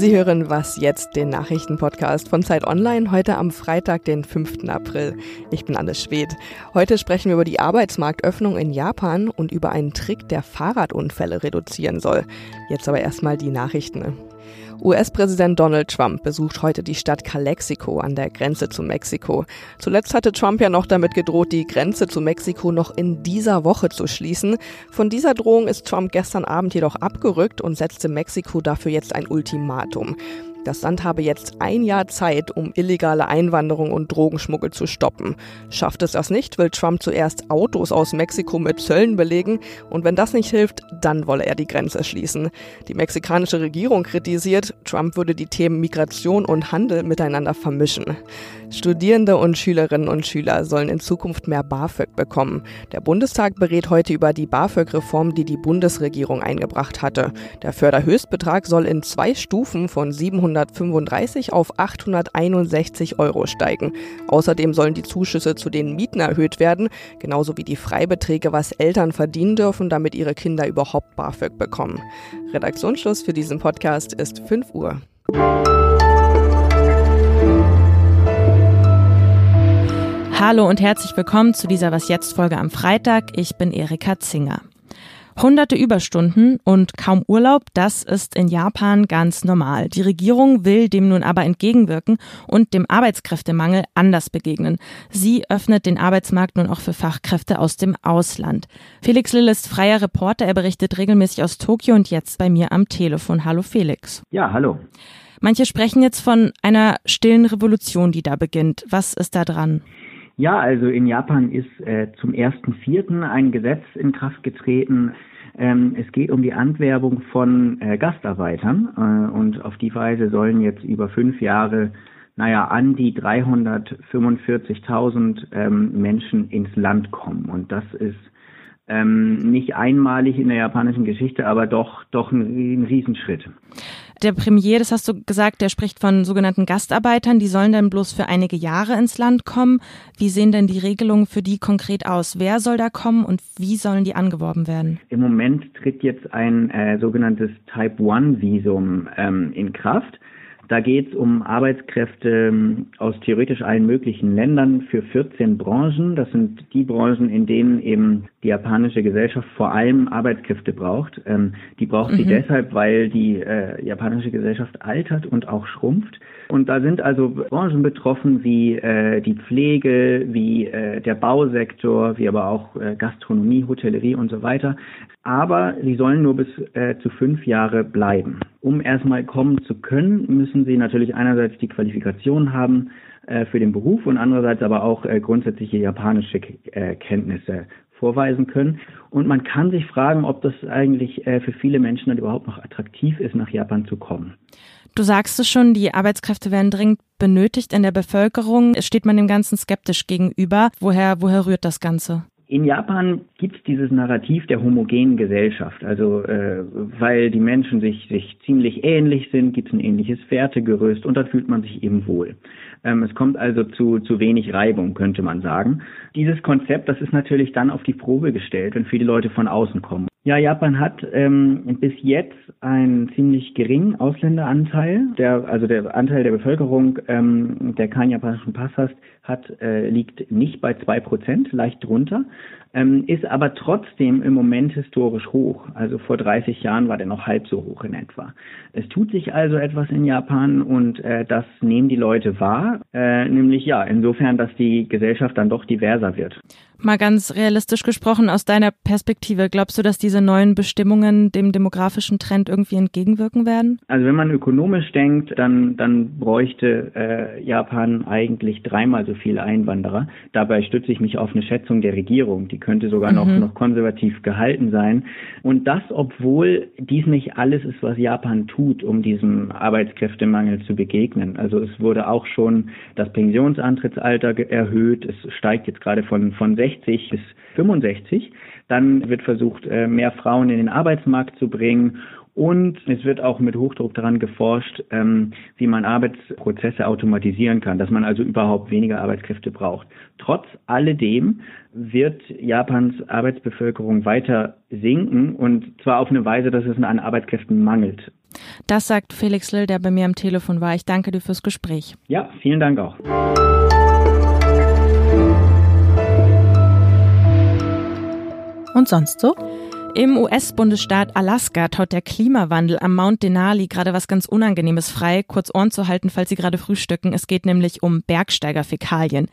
Sie hören Was jetzt, den Nachrichtenpodcast von Zeit Online, heute am Freitag, den 5. April. Ich bin Anne Schwedt. Heute sprechen wir über die Arbeitsmarktöffnung in Japan und über einen Trick, der Fahrradunfälle reduzieren soll. Jetzt aber erstmal die Nachrichten. US-Präsident Donald Trump besucht heute die Stadt Calexico an der Grenze zu Mexiko. Zuletzt hatte Trump ja noch damit gedroht, die Grenze zu Mexiko noch in dieser Woche zu schließen. Von dieser Drohung ist Trump gestern Abend jedoch abgerückt und setzte Mexiko dafür jetzt ein Ultimatum. Das Land habe jetzt ein Jahr Zeit, um illegale Einwanderung und Drogenschmuggel zu stoppen. Schafft es das nicht, will Trump zuerst Autos aus Mexiko mit Zöllen belegen und wenn das nicht hilft, dann wolle er die Grenze schließen. Die mexikanische Regierung kritisiert, Trump würde die Themen Migration und Handel miteinander vermischen. Studierende und Schülerinnen und Schüler sollen in Zukunft mehr BAföG bekommen. Der Bundestag berät heute über die BAföG-Reform, die die Bundesregierung eingebracht hatte. Der Förderhöchstbetrag soll in zwei Stufen von 735 auf 861 Euro steigen. Außerdem sollen die Zuschüsse zu den Mieten erhöht werden, genauso wie die Freibeträge, was Eltern verdienen dürfen, damit ihre Kinder überhaupt BAföG bekommen. Redaktionsschluss für diesen Podcast ist 5 Uhr. Hallo und herzlich willkommen zu dieser Was jetzt Folge am Freitag. Ich bin Erika Zinger. Hunderte Überstunden und kaum Urlaub, das ist in Japan ganz normal. Die Regierung will dem nun aber entgegenwirken und dem Arbeitskräftemangel anders begegnen. Sie öffnet den Arbeitsmarkt nun auch für Fachkräfte aus dem Ausland. Felix Lill ist freier Reporter, er berichtet regelmäßig aus Tokio und jetzt bei mir am Telefon. Hallo Felix. Ja, hallo. Manche sprechen jetzt von einer stillen Revolution, die da beginnt. Was ist da dran? Ja, also in Japan ist äh, zum 1.4. ein Gesetz in Kraft getreten. Ähm, es geht um die Anwerbung von äh, Gastarbeitern äh, und auf die Weise sollen jetzt über fünf Jahre, naja, an die 345.000 ähm, Menschen ins Land kommen. Und das ist ähm, nicht einmalig in der japanischen Geschichte, aber doch, doch ein, ein Riesenschritt. Der Premier, das hast du gesagt, der spricht von sogenannten Gastarbeitern, die sollen dann bloß für einige Jahre ins Land kommen. Wie sehen denn die Regelungen für die konkret aus? Wer soll da kommen und wie sollen die angeworben werden? Im Moment tritt jetzt ein äh, sogenanntes Type-1-Visum ähm, in Kraft. Da geht es um Arbeitskräfte ähm, aus theoretisch allen möglichen Ländern für 14 Branchen. Das sind die Branchen, in denen eben die japanische Gesellschaft vor allem Arbeitskräfte braucht. Ähm, die braucht mhm. sie deshalb, weil die äh, japanische Gesellschaft altert und auch schrumpft. Und da sind also Branchen betroffen wie äh, die Pflege, wie äh, der Bausektor, wie aber auch äh, Gastronomie, Hotellerie und so weiter. Aber sie sollen nur bis äh, zu fünf Jahre bleiben. Um erstmal kommen zu können, müssen sie natürlich einerseits die Qualifikation haben äh, für den Beruf und andererseits aber auch äh, grundsätzliche japanische äh, Kenntnisse vorweisen können. Und man kann sich fragen, ob das eigentlich äh, für viele Menschen dann überhaupt noch attraktiv ist, nach Japan zu kommen. Du sagst es schon, die Arbeitskräfte werden dringend benötigt in der Bevölkerung. Steht man dem Ganzen skeptisch gegenüber? Woher, woher rührt das Ganze? In Japan gibt es dieses Narrativ der homogenen Gesellschaft. Also äh, weil die Menschen sich, sich ziemlich ähnlich sind, gibt es ein ähnliches Wertegerüst und dann fühlt man sich eben wohl. Ähm, es kommt also zu, zu wenig Reibung, könnte man sagen. Dieses Konzept, das ist natürlich dann auf die Probe gestellt, wenn viele Leute von außen kommen. Ja, Japan hat ähm, bis jetzt einen ziemlich geringen Ausländeranteil. Der, also der Anteil der Bevölkerung, ähm, der keinen japanischen Pass hat, hat äh, liegt nicht bei zwei Prozent, leicht drunter, ähm, ist aber trotzdem im Moment historisch hoch. Also vor 30 Jahren war der noch halb so hoch in etwa. Es tut sich also etwas in Japan und äh, das nehmen die Leute wahr, äh, nämlich ja, insofern, dass die Gesellschaft dann doch diverser wird. Mal ganz realistisch gesprochen, aus deiner Perspektive, glaubst du, dass diese neuen Bestimmungen dem demografischen Trend irgendwie entgegenwirken werden? Also wenn man ökonomisch denkt, dann, dann bräuchte äh, Japan eigentlich dreimal so viele Einwanderer. Dabei stütze ich mich auf eine Schätzung der Regierung. Die könnte sogar noch, mhm. noch konservativ gehalten sein. Und das, obwohl dies nicht alles ist, was Japan tut, um diesem Arbeitskräftemangel zu begegnen. Also es wurde auch schon das Pensionsantrittsalter erhöht. Es steigt jetzt gerade von, von 60 60 bis 65. Dann wird versucht, äh, mehr Frauen in den Arbeitsmarkt zu bringen und es wird auch mit Hochdruck daran geforscht, ähm, wie man Arbeitsprozesse automatisieren kann, dass man also überhaupt weniger Arbeitskräfte braucht. Trotz alledem wird Japans Arbeitsbevölkerung weiter sinken und zwar auf eine Weise, dass es an Arbeitskräften mangelt. Das sagt Felix Lill, der bei mir am Telefon war. Ich danke dir fürs Gespräch. Ja, vielen Dank auch. Und sonst so? Im US-Bundesstaat Alaska taut der Klimawandel am Mount Denali gerade was ganz Unangenehmes frei, kurz Ohren zu halten, falls Sie gerade frühstücken. Es geht nämlich um Bergsteigerfäkalien.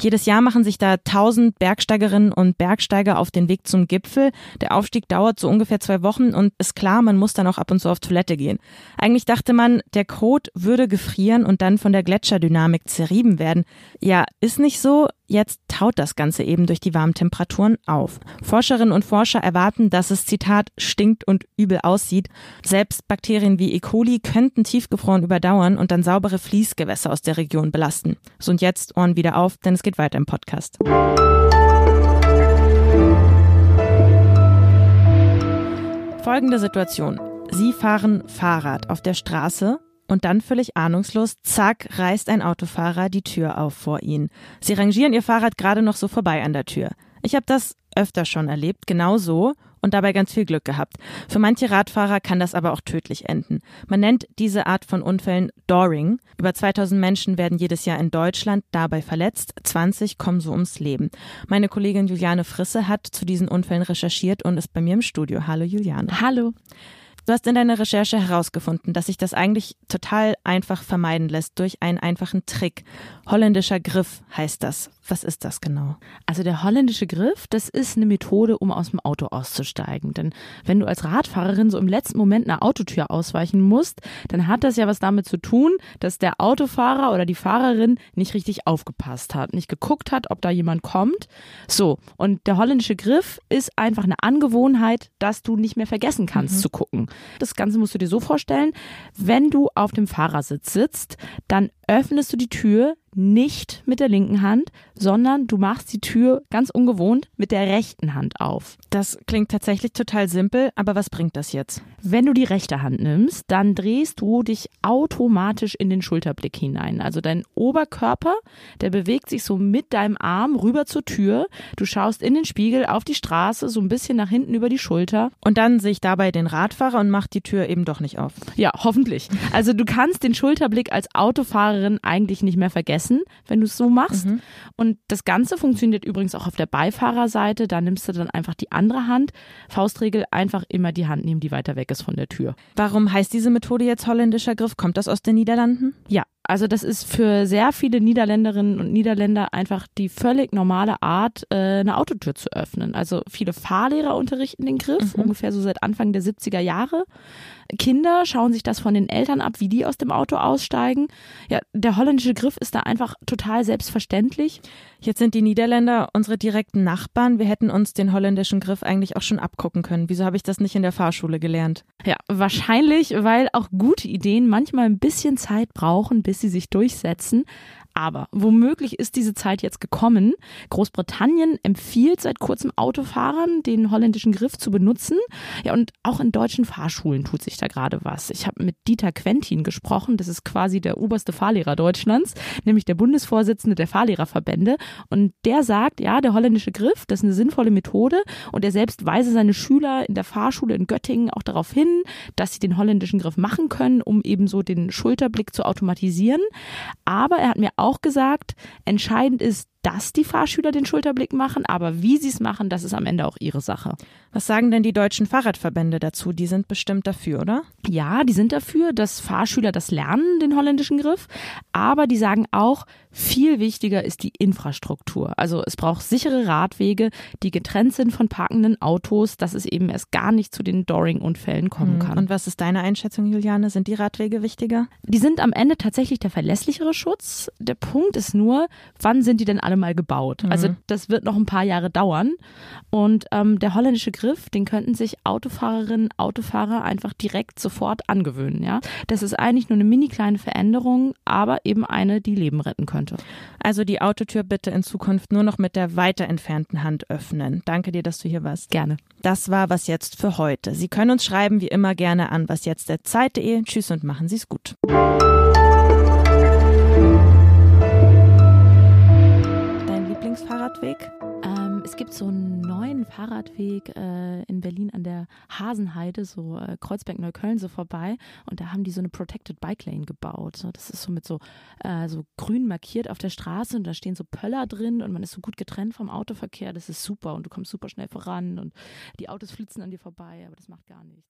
Jedes Jahr machen sich da tausend Bergsteigerinnen und Bergsteiger auf den Weg zum Gipfel. Der Aufstieg dauert so ungefähr zwei Wochen und ist klar, man muss dann auch ab und zu auf Toilette gehen. Eigentlich dachte man, der Kot würde gefrieren und dann von der Gletscherdynamik zerrieben werden. Ja, ist nicht so. Jetzt taut das Ganze eben durch die warmen Temperaturen auf. Forscherinnen und Forscher erwarten, dass es, Zitat, stinkt und übel aussieht. Selbst Bakterien wie E. coli könnten tiefgefroren überdauern und dann saubere Fließgewässer aus der Region belasten. So und jetzt Ohren wieder auf, denn es geht weiter im Podcast. Folgende Situation. Sie fahren Fahrrad auf der Straße und dann völlig ahnungslos, zack, reißt ein Autofahrer die Tür auf vor ihnen. Sie rangieren ihr Fahrrad gerade noch so vorbei an der Tür. Ich habe das öfter schon erlebt, genau so und dabei ganz viel Glück gehabt. Für manche Radfahrer kann das aber auch tödlich enden. Man nennt diese Art von Unfällen Doring. Über 2000 Menschen werden jedes Jahr in Deutschland dabei verletzt, 20 kommen so ums Leben. Meine Kollegin Juliane Frisse hat zu diesen Unfällen recherchiert und ist bei mir im Studio. Hallo Juliane. Hallo. Du hast in deiner Recherche herausgefunden, dass sich das eigentlich total einfach vermeiden lässt durch einen einfachen Trick. Holländischer Griff heißt das. Was ist das genau? Also der holländische Griff, das ist eine Methode, um aus dem Auto auszusteigen. Denn wenn du als Radfahrerin so im letzten Moment einer Autotür ausweichen musst, dann hat das ja was damit zu tun, dass der Autofahrer oder die Fahrerin nicht richtig aufgepasst hat, nicht geguckt hat, ob da jemand kommt. So, und der holländische Griff ist einfach eine Angewohnheit, dass du nicht mehr vergessen kannst mhm. zu gucken. Das Ganze musst du dir so vorstellen, wenn du auf dem Fahrersitz sitzt, dann öffnest du die Tür nicht mit der linken Hand, sondern du machst die Tür ganz ungewohnt mit der rechten Hand auf. Das klingt tatsächlich total simpel, aber was bringt das jetzt? Wenn du die rechte Hand nimmst, dann drehst du dich automatisch in den Schulterblick hinein. Also dein Oberkörper, der bewegt sich so mit deinem Arm rüber zur Tür. Du schaust in den Spiegel auf die Straße, so ein bisschen nach hinten über die Schulter. Und dann sehe ich dabei den Radfahrer und mache die Tür eben doch nicht auf. Ja, hoffentlich. Also du kannst den Schulterblick als Autofahrerin eigentlich nicht mehr vergessen essen, wenn du es so machst. Mhm. Und das Ganze funktioniert übrigens auch auf der Beifahrerseite. Da nimmst du dann einfach die andere Hand. Faustregel, einfach immer die Hand nehmen, die weiter weg ist von der Tür. Warum heißt diese Methode jetzt holländischer Griff? Kommt das aus den Niederlanden? Ja, also das ist für sehr viele Niederländerinnen und Niederländer einfach die völlig normale Art, äh, eine Autotür zu öffnen. Also viele Fahrlehrer unterrichten den Griff, mhm. ungefähr so seit Anfang der 70er Jahre. Kinder schauen sich das von den Eltern ab, wie die aus dem Auto aussteigen. Ja, der holländische Griff ist da einfach total selbstverständlich. Jetzt sind die Niederländer unsere direkten Nachbarn. Wir hätten uns den holländischen Griff eigentlich auch schon abgucken können. Wieso habe ich das nicht in der Fahrschule gelernt? Ja, wahrscheinlich, weil auch gute Ideen manchmal ein bisschen Zeit brauchen, bis sie sich durchsetzen. Aber womöglich ist diese Zeit jetzt gekommen. Großbritannien empfiehlt seit kurzem Autofahrern, den holländischen Griff zu benutzen. Ja, und auch in deutschen Fahrschulen tut sich da gerade was. Ich habe mit Dieter Quentin gesprochen. Das ist quasi der oberste Fahrlehrer Deutschlands, nämlich der Bundesvorsitzende der Fahrlehrerverbände. Und der sagt, ja, der holländische Griff, das ist eine sinnvolle Methode. Und er selbst weise seine Schüler in der Fahrschule in Göttingen auch darauf hin, dass sie den holländischen Griff machen können, um eben so den Schulterblick zu automatisieren. Aber er hat mir auch auch gesagt, entscheidend ist dass die Fahrschüler den Schulterblick machen, aber wie sie es machen, das ist am Ende auch ihre Sache. Was sagen denn die deutschen Fahrradverbände dazu? Die sind bestimmt dafür, oder? Ja, die sind dafür, dass Fahrschüler das lernen, den holländischen Griff, aber die sagen auch, viel wichtiger ist die Infrastruktur. Also es braucht sichere Radwege, die getrennt sind von parkenden Autos, dass es eben erst gar nicht zu den Doring-Unfällen kommen hm. kann. Und was ist deine Einschätzung, Juliane? Sind die Radwege wichtiger? Die sind am Ende tatsächlich der verlässlichere Schutz. Der Punkt ist nur, wann sind die denn alle gerade mal gebaut. Mhm. Also das wird noch ein paar Jahre dauern. Und ähm, der holländische Griff, den könnten sich Autofahrerinnen, Autofahrer einfach direkt sofort angewöhnen. Ja, das ist eigentlich nur eine mini kleine Veränderung, aber eben eine, die Leben retten könnte. Also die Autotür bitte in Zukunft nur noch mit der weiter entfernten Hand öffnen. Danke dir, dass du hier warst. Gerne. Das war was jetzt für heute. Sie können uns schreiben wie immer gerne an wasjetzt@zeit.de. Tschüss und machen Sie es gut. So einen neuen Fahrradweg äh, in Berlin an der Hasenheide, so äh, Kreuzberg-Neukölln so vorbei und da haben die so eine Protected Bike Lane gebaut. So, das ist so mit so, äh, so grün markiert auf der Straße und da stehen so Pöller drin und man ist so gut getrennt vom Autoverkehr. Das ist super und du kommst super schnell voran und die Autos flitzen an dir vorbei, aber das macht gar nichts.